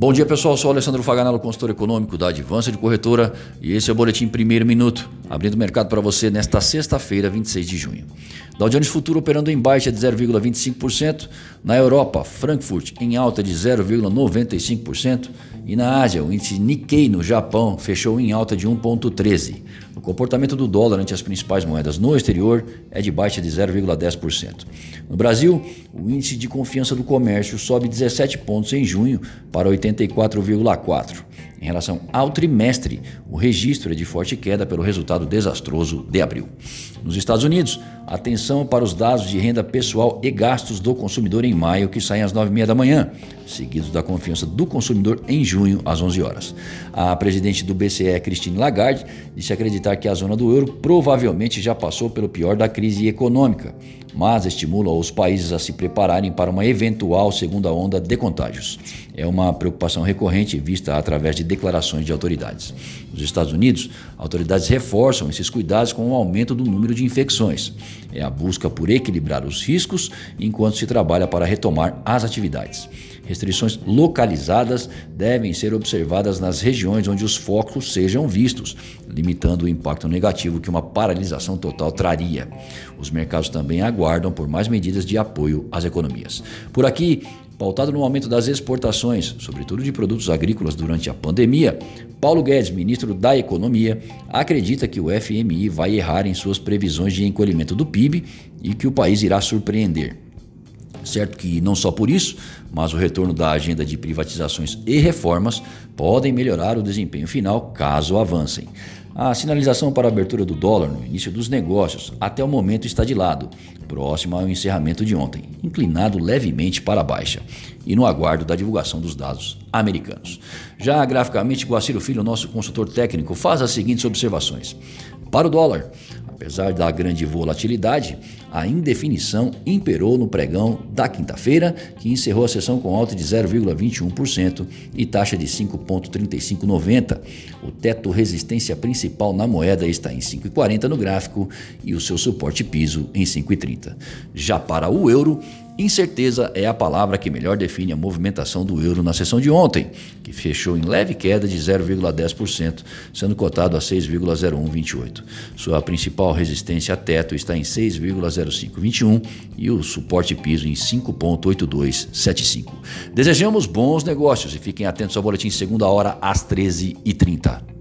Bom dia pessoal, sou Alessandro Faganello, consultor econômico da Advança de Corretora e esse é o Boletim Primeiro Minuto, abrindo o mercado para você nesta sexta-feira, 26 de junho. Dow Jones Futuro operando em baixa de 0,25%, na Europa, Frankfurt em alta de 0,95% e na Ásia, o índice Nikkei no Japão fechou em alta de 1,13%. O comportamento do dólar ante as principais moedas no exterior é de baixa de 0,10%. No Brasil, o índice de confiança do comércio sobe 17 pontos em junho para 84,4. Em relação ao trimestre, o registro é de forte queda pelo resultado desastroso de abril. Nos Estados Unidos, atenção para os dados de renda pessoal e gastos do consumidor em maio, que saem às 9h30 da manhã, seguidos da confiança do consumidor em junho, às 11 horas. A presidente do BCE, Christine Lagarde, disse acreditar que a zona do euro provavelmente já passou pelo pior da crise econômica mas estimula os países a se prepararem para uma eventual segunda onda de contágios. É uma preocupação recorrente vista através de declarações de autoridades. Nos Estados Unidos, autoridades reforçam esses cuidados com o aumento do número de infecções. É a busca por equilibrar os riscos enquanto se trabalha para retomar as atividades. Restrições localizadas devem ser observadas nas regiões onde os focos sejam vistos, limitando o impacto negativo que uma paralisação total traria. Os mercados também aguardam por mais medidas de apoio às economias. Por aqui, pautado no aumento das exportações, sobretudo de produtos agrícolas durante a pandemia, Paulo Guedes, ministro da Economia, acredita que o FMI vai errar em suas previsões de encolhimento do PIB e que o país irá surpreender. Certo que não só por isso, mas o retorno da agenda de privatizações e reformas podem melhorar o desempenho final caso avancem. A sinalização para a abertura do dólar no início dos negócios até o momento está de lado, próximo ao encerramento de ontem, inclinado levemente para a baixa, e no aguardo da divulgação dos dados americanos. Já graficamente, Guaciro Filho, nosso consultor técnico, faz as seguintes observações. Para o dólar, Apesar da grande volatilidade, a indefinição imperou no pregão da quinta-feira, que encerrou a sessão com alta de 0,21% e taxa de 5,3590. O teto resistência principal na moeda está em 5,40 no gráfico e o seu suporte piso em 5,30. Já para o euro, Incerteza é a palavra que melhor define a movimentação do euro na sessão de ontem, que fechou em leve queda de 0,10%, sendo cotado a 6,0128. Sua principal resistência a teto está em 6,0521 e o suporte piso em 5,8275. Desejamos bons negócios e fiquem atentos ao boletim segunda hora às 13h30.